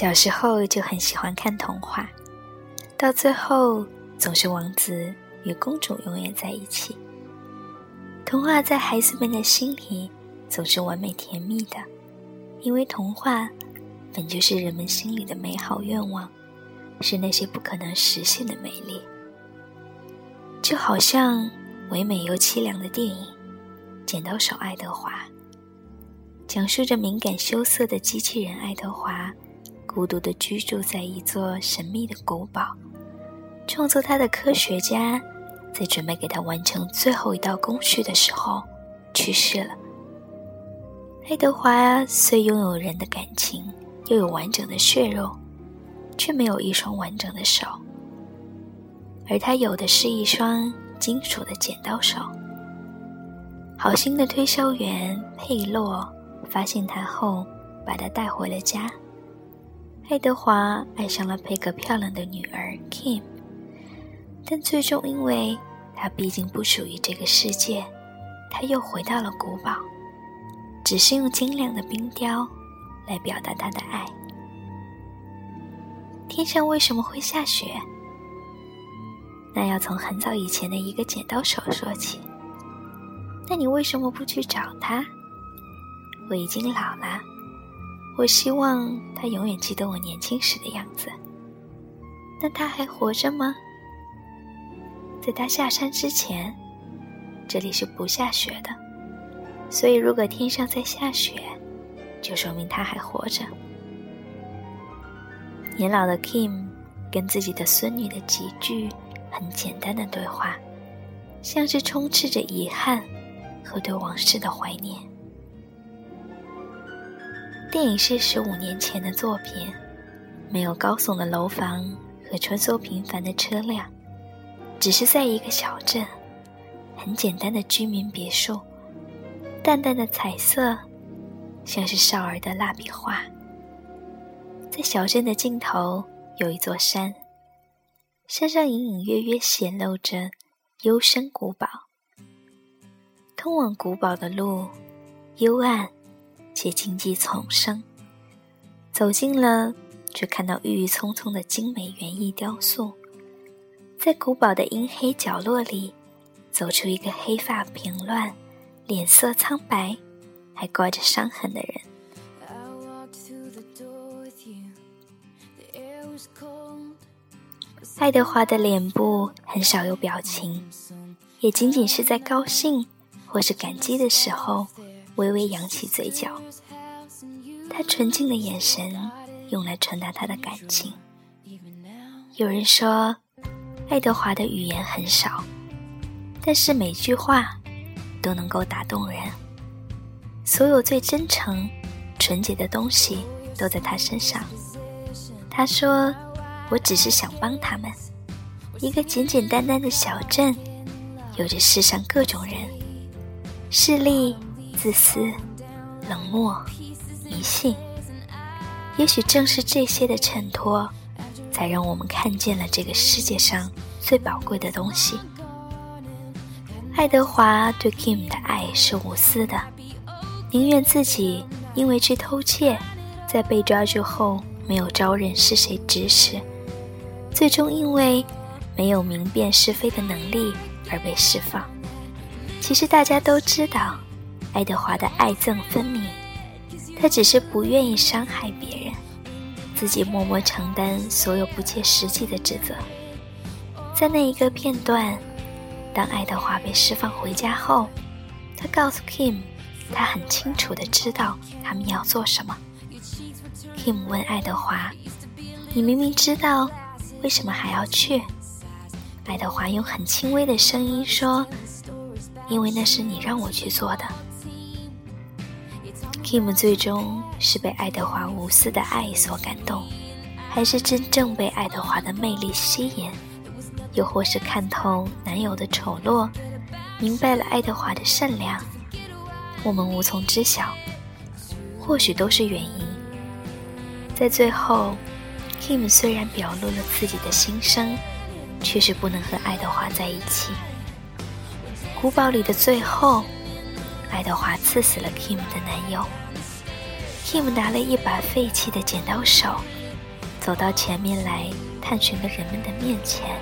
小时候就很喜欢看童话，到最后总是王子与公主永远在一起。童话在孩子们的心里总是完美甜蜜的，因为童话本就是人们心里的美好愿望，是那些不可能实现的美丽。就好像唯美又凄凉的电影《剪刀手爱德华》，讲述着敏感羞涩的机器人爱德华，孤独地居住在一座神秘的古堡。创作他的科学家，在准备给他完成最后一道工序的时候去世了。爱德华虽拥有人的感情，又有完整的血肉，却没有一双完整的手。而他有的是一双金属的剪刀手。好心的推销员佩洛发现他后，把他带回了家。爱德华爱上了佩格漂亮的女儿 Kim，但最终因为他毕竟不属于这个世界，他又回到了古堡，只是用精良的冰雕来表达他的爱。天上为什么会下雪？那要从很早以前的一个剪刀手说起。那你为什么不去找他？我已经老了，我希望他永远记得我年轻时的样子。那他还活着吗？在他下山之前，这里是不下雪的，所以如果天上在下雪，就说明他还活着。年老的 Kim 跟自己的孙女的几句。很简单的对话，像是充斥着遗憾和对往事的怀念。电影是十五年前的作品，没有高耸的楼房和穿梭频繁的车辆，只是在一个小镇，很简单的居民别墅，淡淡的彩色，像是少儿的蜡笔画。在小镇的尽头有一座山。山上隐隐约约显露着幽深古堡。通往古堡的路幽暗且荆棘丛生，走近了，却看到郁郁葱葱的精美园艺雕塑。在古堡的阴黑角落里，走出一个黑发平乱、脸色苍白、还挂着伤痕的人。爱德华的脸部很少有表情，也仅仅是在高兴或是感激的时候，微微扬起嘴角。他纯净的眼神用来传达他的感情。有人说，爱德华的语言很少，但是每句话都能够打动人。所有最真诚、纯洁的东西都在他身上。他说。我只是想帮他们。一个简简单单的小镇，有着世上各种人：势利、自私、冷漠、迷信。也许正是这些的衬托，才让我们看见了这个世界上最宝贵的东西。爱德华对 Kim 的爱是无私的，宁愿自己因为去偷窃，在被抓住后没有招认是谁指使。最终因为没有明辨是非的能力而被释放。其实大家都知道，爱德华的爱憎分明，他只是不愿意伤害别人，自己默默承担所有不切实际的指责。在那一个片段，当爱德华被释放回家后，他告诉 Kim，他很清楚的知道他们要做什么。Kim 问爱德华：“你明明知道？”为什么还要去？爱德华用很轻微的声音说：“因为那是你让我去做的。” Kim 最终是被爱德华无私的爱所感动，还是真正被爱德华的魅力吸引，又或是看透男友的丑陋，明白了爱德华的善良？我们无从知晓，或许都是原因。在最后。Kim 虽然表露了自己的心声，却是不能和爱德华在一起。古堡里的最后，爱德华刺死了 Kim 的男友。Kim 拿了一把废弃的剪刀手，走到前面来探寻的人们的面前，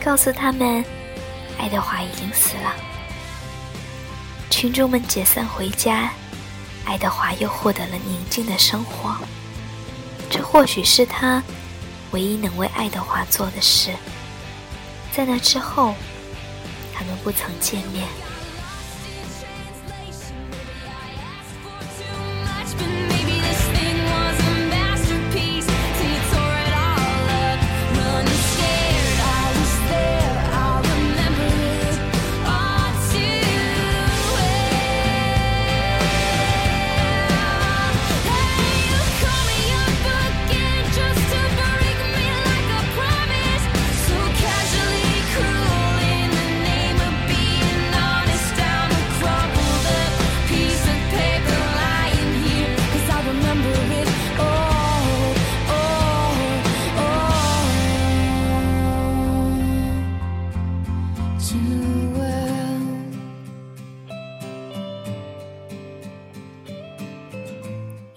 告诉他们，爱德华已经死了。群众们解散回家，爱德华又获得了宁静的生活。这或许是他唯一能为爱德华做的事。在那之后，他们不曾见面。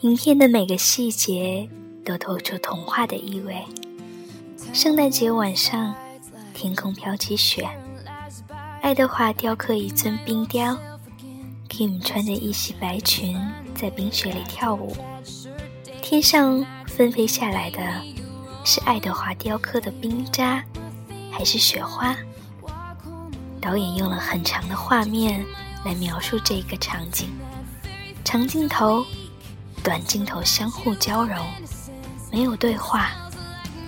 影片的每个细节都透出童话的意味。圣诞节晚上，天空飘起雪，爱德华雕刻一尊冰雕，Kim 穿着一袭白裙在冰雪里跳舞。天上纷飞下来的是爱德华雕刻的冰渣，还是雪花？导演用了很长的画面来描述这个场景，长镜头。短镜头相互交融，没有对话，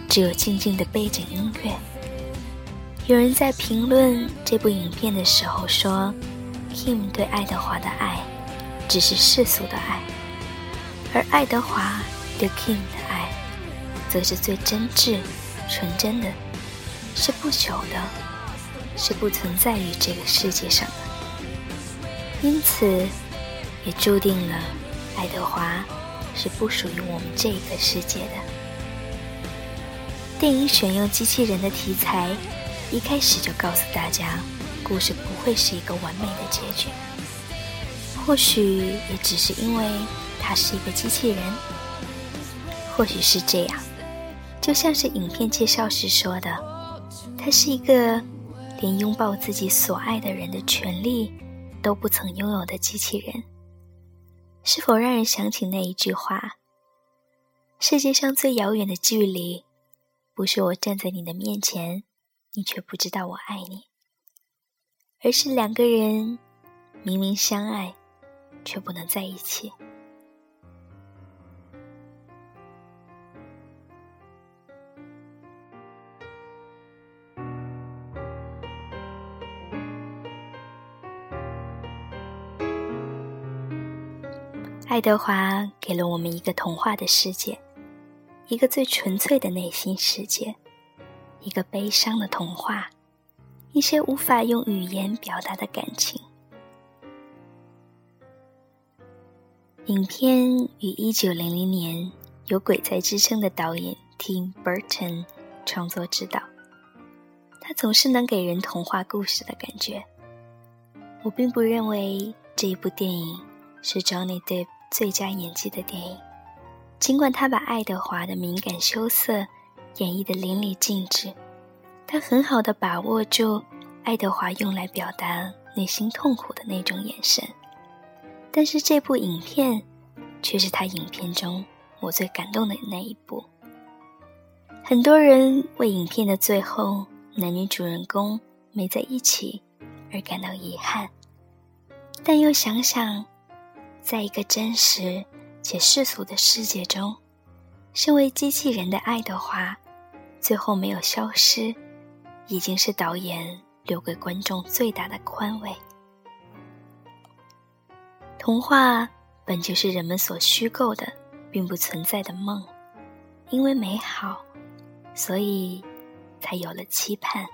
只有静静的背景音乐。有人在评论这部影片的时候说，Kim 对爱德华的爱只是世俗的爱，而爱德华对 Kim 的爱则是最真挚、纯真的，是不朽的，是不存在于这个世界上的。因此，也注定了。爱德华是不属于我们这个世界的。电影选用机器人的题材，一开始就告诉大家，故事不会是一个完美的结局。或许也只是因为它是一个机器人，或许是这样。就像是影片介绍时说的，它是一个连拥抱自己所爱的人的权利都不曾拥有的机器人。是否让人想起那一句话：“世界上最遥远的距离，不是我站在你的面前，你却不知道我爱你，而是两个人明明相爱，却不能在一起。”爱德华给了我们一个童话的世界，一个最纯粹的内心世界，一个悲伤的童话，一些无法用语言表达的感情。影片于一九零零年有鬼才之称的导演 Tim Burton 创作指导，他总是能给人童话故事的感觉。我并不认为这一部电影是 Johnny Depp。最佳演技的电影，尽管他把爱德华的敏感羞涩演绎的淋漓尽致，他很好的把握住爱德华用来表达内心痛苦的那种眼神。但是这部影片却是他影片中我最感动的那一部。很多人为影片的最后男女主人公没在一起而感到遗憾，但又想想。在一个真实且世俗的世界中，身为机器人的爱德华，最后没有消失，已经是导演留给观众最大的宽慰。童话本就是人们所虚构的，并不存在的梦，因为美好，所以才有了期盼。